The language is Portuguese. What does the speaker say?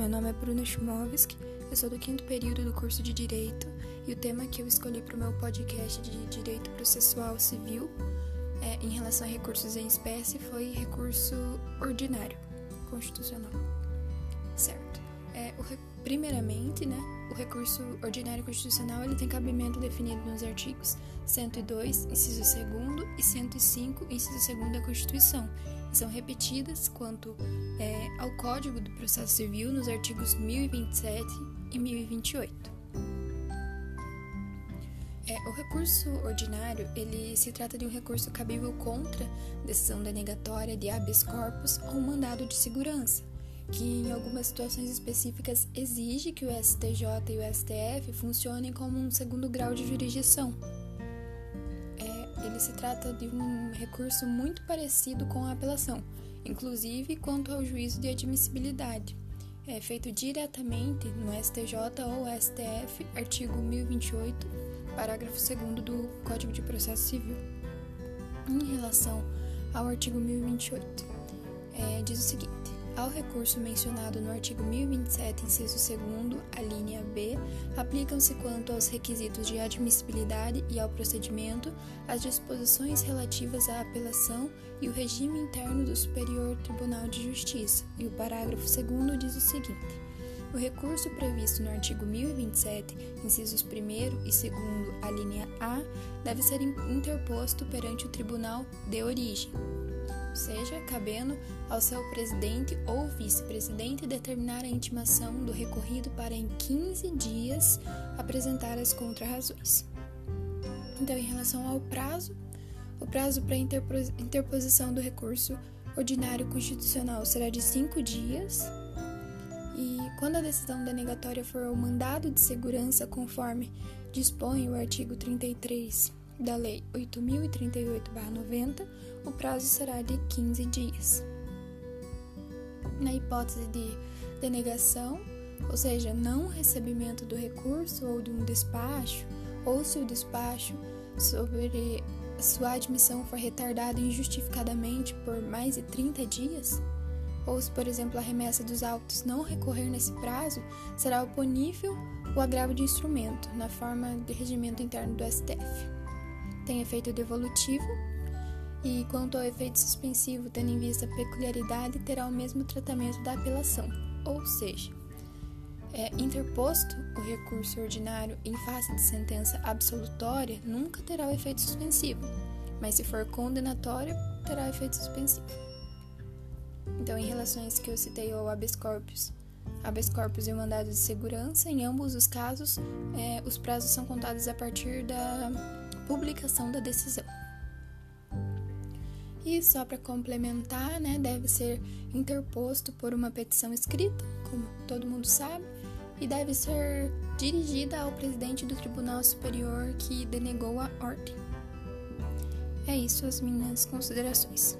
Meu nome é Bruna Chumovski, eu sou do quinto período do curso de Direito e o tema que eu escolhi para o meu podcast de Direito Processual Civil é, em relação a recursos em espécie foi recurso ordinário constitucional. Certo. É, o, primeiramente, né, o recurso ordinário constitucional ele tem cabimento definido nos artigos 102, inciso 2 e 105, inciso 2 da Constituição, são repetidas quanto é, ao Código do Processo Civil nos artigos 1027 e 1028. É, o recurso ordinário, ele se trata de um recurso cabível contra decisão denegatória de habeas corpus ou mandado de segurança, que em algumas situações específicas exige que o STJ e o STF funcionem como um segundo grau de jurisdição. É, ele se trata de um recurso muito parecido com a apelação, inclusive quanto ao juízo de admissibilidade. É feito diretamente no STJ ou STF, artigo 1028, parágrafo 2 do Código de Processo Civil. Em relação ao artigo 1028, é, diz o seguinte: ao recurso mencionado no artigo 1027, inciso 2, a linha B, aplicam-se quanto aos requisitos de admissibilidade e ao procedimento as disposições relativas à apelação e o regime interno do Superior Tribunal de Justiça. E o parágrafo 2 diz o seguinte: o recurso previsto no artigo 1027, incisos 1 e 2, a linha A, deve ser interposto perante o tribunal de origem seja cabendo ao seu presidente ou vice-presidente determinar a intimação do recorrido para em 15 dias apresentar as contrarrazões. Então, em relação ao prazo, o prazo para interposição do recurso ordinário constitucional será de 5 dias. E quando a decisão denegatória for o mandado de segurança conforme dispõe o artigo 33 da Lei 8038-90, o prazo será de 15 dias. Na hipótese de denegação, ou seja, não recebimento do recurso ou de um despacho, ou se o despacho sobre sua admissão for retardada injustificadamente por mais de 30 dias, ou se, por exemplo, a remessa dos autos não recorrer nesse prazo, será oponível o agravo de instrumento, na forma de regimento interno do STF tem efeito devolutivo, e quanto ao efeito suspensivo, tendo em vista a peculiaridade, terá o mesmo tratamento da apelação, ou seja, é, interposto o recurso ordinário em face de sentença absolutória, nunca terá o efeito suspensivo, mas se for condenatório, terá o efeito suspensivo. Então, em relações que eu citei ao habeas corpus, habeas corpus e o mandado de segurança, em ambos os casos, é, os prazos são contados a partir da publicação da decisão. E só para complementar, né, deve ser interposto por uma petição escrita, como todo mundo sabe, e deve ser dirigida ao presidente do Tribunal Superior que denegou a ordem. É isso as minhas considerações.